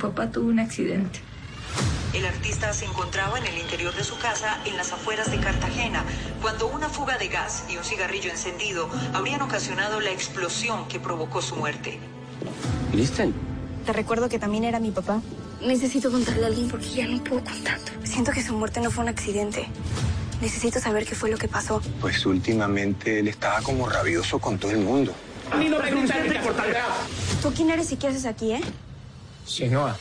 papá tuvo un accidente. El artista se encontraba en el interior de su casa en las afueras de Cartagena cuando una fuga de gas y un cigarrillo encendido habrían ocasionado la explosión que provocó su muerte. ¿Listen? Te recuerdo que también era mi papá. Necesito contarle a alguien porque ya no puedo contarlo. Siento que su muerte no fue un accidente. Necesito saber qué fue lo que pasó. Pues últimamente él estaba como rabioso con todo el mundo. A mí no me gusta este ¿Tú quién eres y qué haces aquí, eh? Sinoa.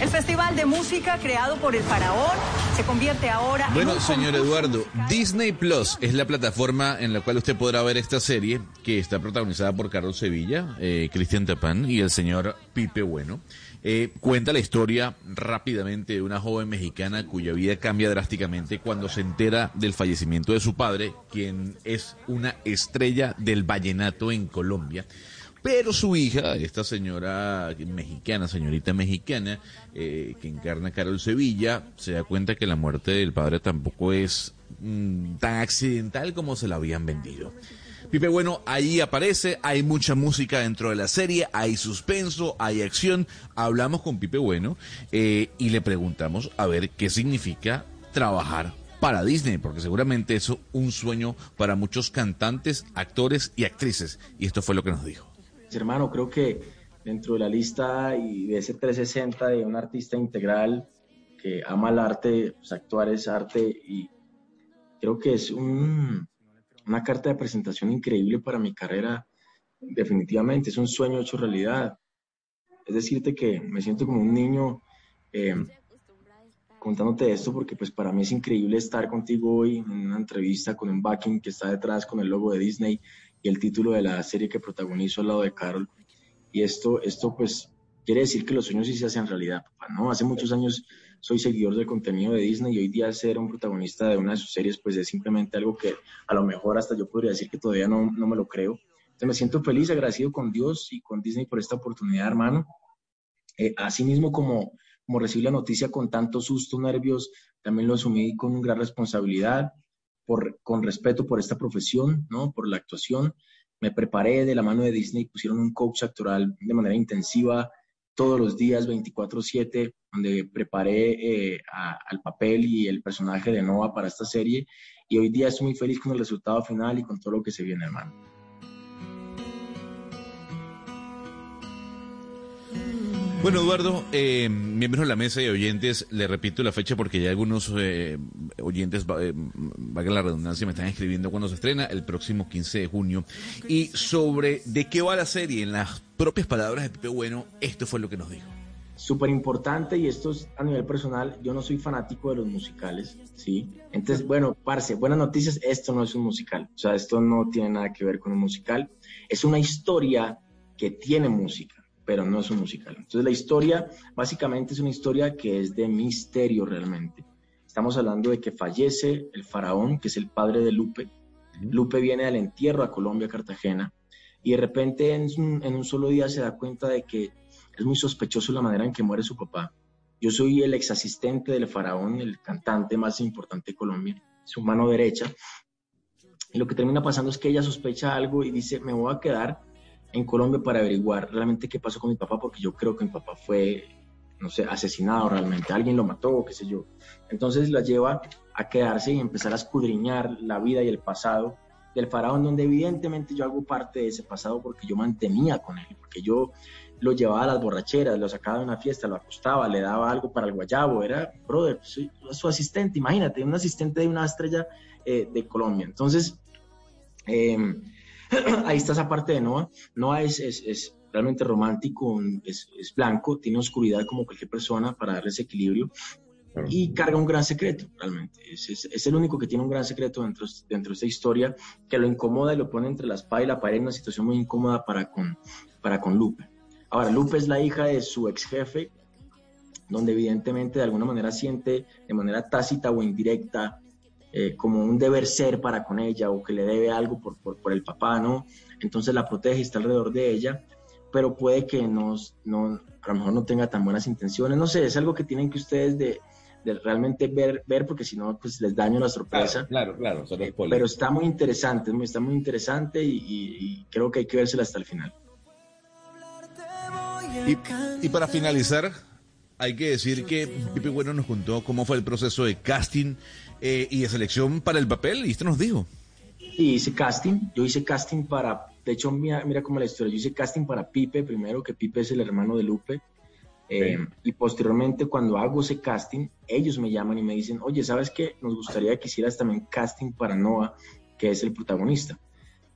El festival de música creado por el faraón se convierte ahora Bueno, en un señor Eduardo, musical. Disney Plus es la plataforma en la cual usted podrá ver esta serie que está protagonizada por Carlos Sevilla, eh, Cristian Tapán y el señor Pipe Bueno. Eh, cuenta la historia rápidamente de una joven mexicana cuya vida cambia drásticamente cuando se entera del fallecimiento de su padre, quien es una estrella del vallenato en Colombia. Pero su hija, esta señora mexicana, señorita mexicana, eh, que encarna a Carol Sevilla, se da cuenta que la muerte del padre tampoco es mm, tan accidental como se la habían vendido. Pipe Bueno ahí aparece, hay mucha música dentro de la serie, hay suspenso, hay acción. Hablamos con Pipe Bueno eh, y le preguntamos a ver qué significa trabajar para Disney, porque seguramente eso es un sueño para muchos cantantes, actores y actrices. Y esto fue lo que nos dijo. Hermano, creo que dentro de la lista y de ese 360 de un artista integral que ama el arte, pues actuar es arte y creo que es un- una carta de presentación increíble para mi carrera. Definitivamente, es un sueño hecho realidad. Es decirte que me siento como un niño eh, contándote esto porque pues para mí es increíble estar contigo hoy en una entrevista con un backing que está detrás con el logo de Disney y el título de la serie que protagonizo al lado de Carol. Y esto, esto pues quiere decir que los sueños sí se hacen realidad, papá, ¿no? Hace muchos años soy seguidor del contenido de Disney y hoy día ser un protagonista de una de sus series pues es simplemente algo que a lo mejor hasta yo podría decir que todavía no, no me lo creo. Entonces me siento feliz, agradecido con Dios y con Disney por esta oportunidad, hermano. Eh, asimismo, como, como recibí la noticia con tanto susto, nervios, también lo asumí con gran responsabilidad, con respeto por esta profesión, ¿no? por la actuación. Me preparé de la mano de Disney, pusieron un coach actoral de manera intensiva todos los días, 24/7, donde preparé eh, al papel y el personaje de Nova para esta serie. Y hoy día estoy muy feliz con el resultado final y con todo lo que se viene, hermano. Bueno, Eduardo, eh, miembros de la mesa y oyentes, le repito la fecha porque ya algunos eh, oyentes, eh, valga la redundancia, me están escribiendo cuando se estrena, el próximo 15 de junio. Y sobre de qué va la serie, en las propias palabras de Pipe Bueno, esto fue lo que nos dijo. súper importante y esto es a nivel personal, yo no soy fanático de los musicales, ¿sí? Entonces, bueno, parce, buenas noticias, esto no es un musical, o sea, esto no tiene nada que ver con un musical, es una historia que tiene música, pero no es un musical. Entonces, la historia básicamente es una historia que es de misterio realmente. Estamos hablando de que fallece el faraón, que es el padre de Lupe. Lupe viene al entierro a Colombia, Cartagena, y de repente en un, en un solo día se da cuenta de que es muy sospechoso la manera en que muere su papá. Yo soy el ex asistente del faraón, el cantante más importante de Colombia, su mano derecha. Y lo que termina pasando es que ella sospecha algo y dice, me voy a quedar en Colombia para averiguar realmente qué pasó con mi papá, porque yo creo que mi papá fue, no sé, asesinado realmente, alguien lo mató, qué sé yo. Entonces la lleva a quedarse y empezar a escudriñar la vida y el pasado del faraón, donde evidentemente yo hago parte de ese pasado porque yo mantenía con él, porque yo lo llevaba a las borracheras, lo sacaba de una fiesta, lo acostaba, le daba algo para el guayabo, era, brother, soy su asistente, imagínate, un asistente de una estrella eh, de Colombia. Entonces, eh, ahí está esa parte de Noah. Noah es, es, es realmente romántico, es, es, blanco, tiene oscuridad como cualquier persona para darle ese equilibrio y carga un gran secreto, realmente. Es, es, es, el único que tiene un gran secreto dentro, dentro de esta historia que lo incomoda y lo pone entre la espada y la pared en una situación muy incómoda para con, para con Lupe. Ahora, Lupe es la hija de su ex jefe, donde evidentemente de alguna manera siente de manera tácita o indirecta eh, como un deber ser para con ella o que le debe algo por, por, por, el papá, ¿no? Entonces la protege y está alrededor de ella, pero puede que no, no, a lo mejor no tenga tan buenas intenciones, no sé, es algo que tienen que ustedes de, de realmente ver, ver porque si no, pues les daño la sorpresa. Claro, claro, claro eh, pero está muy interesante, está muy interesante y, y, y creo que hay que vérsela hasta el final. Y, para finalizar, hay que decir que Pipe Bueno nos contó cómo fue el proceso de casting eh, y de selección para el papel, y esto nos dijo. Y hice casting, yo hice casting para, de hecho, mira, mira cómo la historia, yo hice casting para Pipe primero, que Pipe es el hermano de Lupe, eh, y posteriormente cuando hago ese casting, ellos me llaman y me dicen, oye, ¿sabes qué? Nos gustaría que hicieras también casting para Noah, que es el protagonista.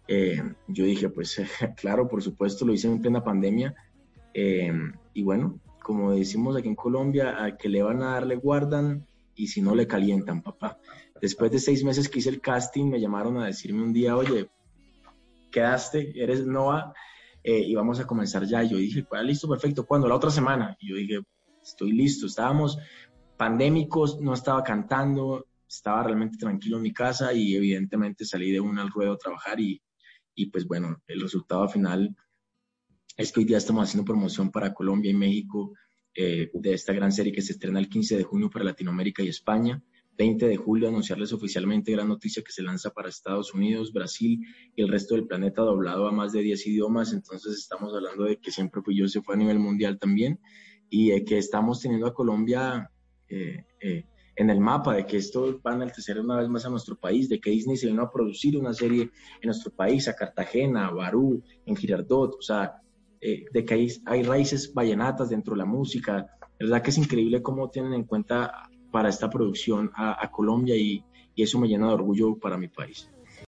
Eh, yo dije, pues claro, por supuesto, lo hice en plena pandemia. Eh, y bueno, como decimos aquí en Colombia, a que le van a dar le guardan y si no le calientan, papá. Después de seis meses que hice el casting, me llamaron a decirme un día, oye, quedaste, eres Noah eh, y vamos a comenzar ya. Y yo dije, pues, listo, perfecto, ¿cuándo? La otra semana. Y yo dije, estoy listo. Estábamos pandémicos, no estaba cantando, estaba realmente tranquilo en mi casa y evidentemente salí de un al ruedo a trabajar y, y pues bueno, el resultado final es que hoy día estamos haciendo promoción para Colombia y México eh, de esta gran serie que se estrena el 15 de junio para Latinoamérica y España. 20 de julio anunciarles oficialmente gran noticia que se lanza para Estados Unidos, Brasil y el resto del planeta doblado a más de 10 idiomas. Entonces estamos hablando de que siempre fui yo, se fue a nivel mundial también y de que estamos teniendo a Colombia eh, eh, en el mapa, de que esto va a enaltecer una vez más a nuestro país, de que Disney se vino a producir una serie en nuestro país, a Cartagena, a Barú, en Girardot, o sea, eh, de que hay, hay, raíces vallenatas dentro de la música. Verdad que es increíble cómo tienen en cuenta para esta producción a, Colombia y, y eso me llena de orgullo para mi país.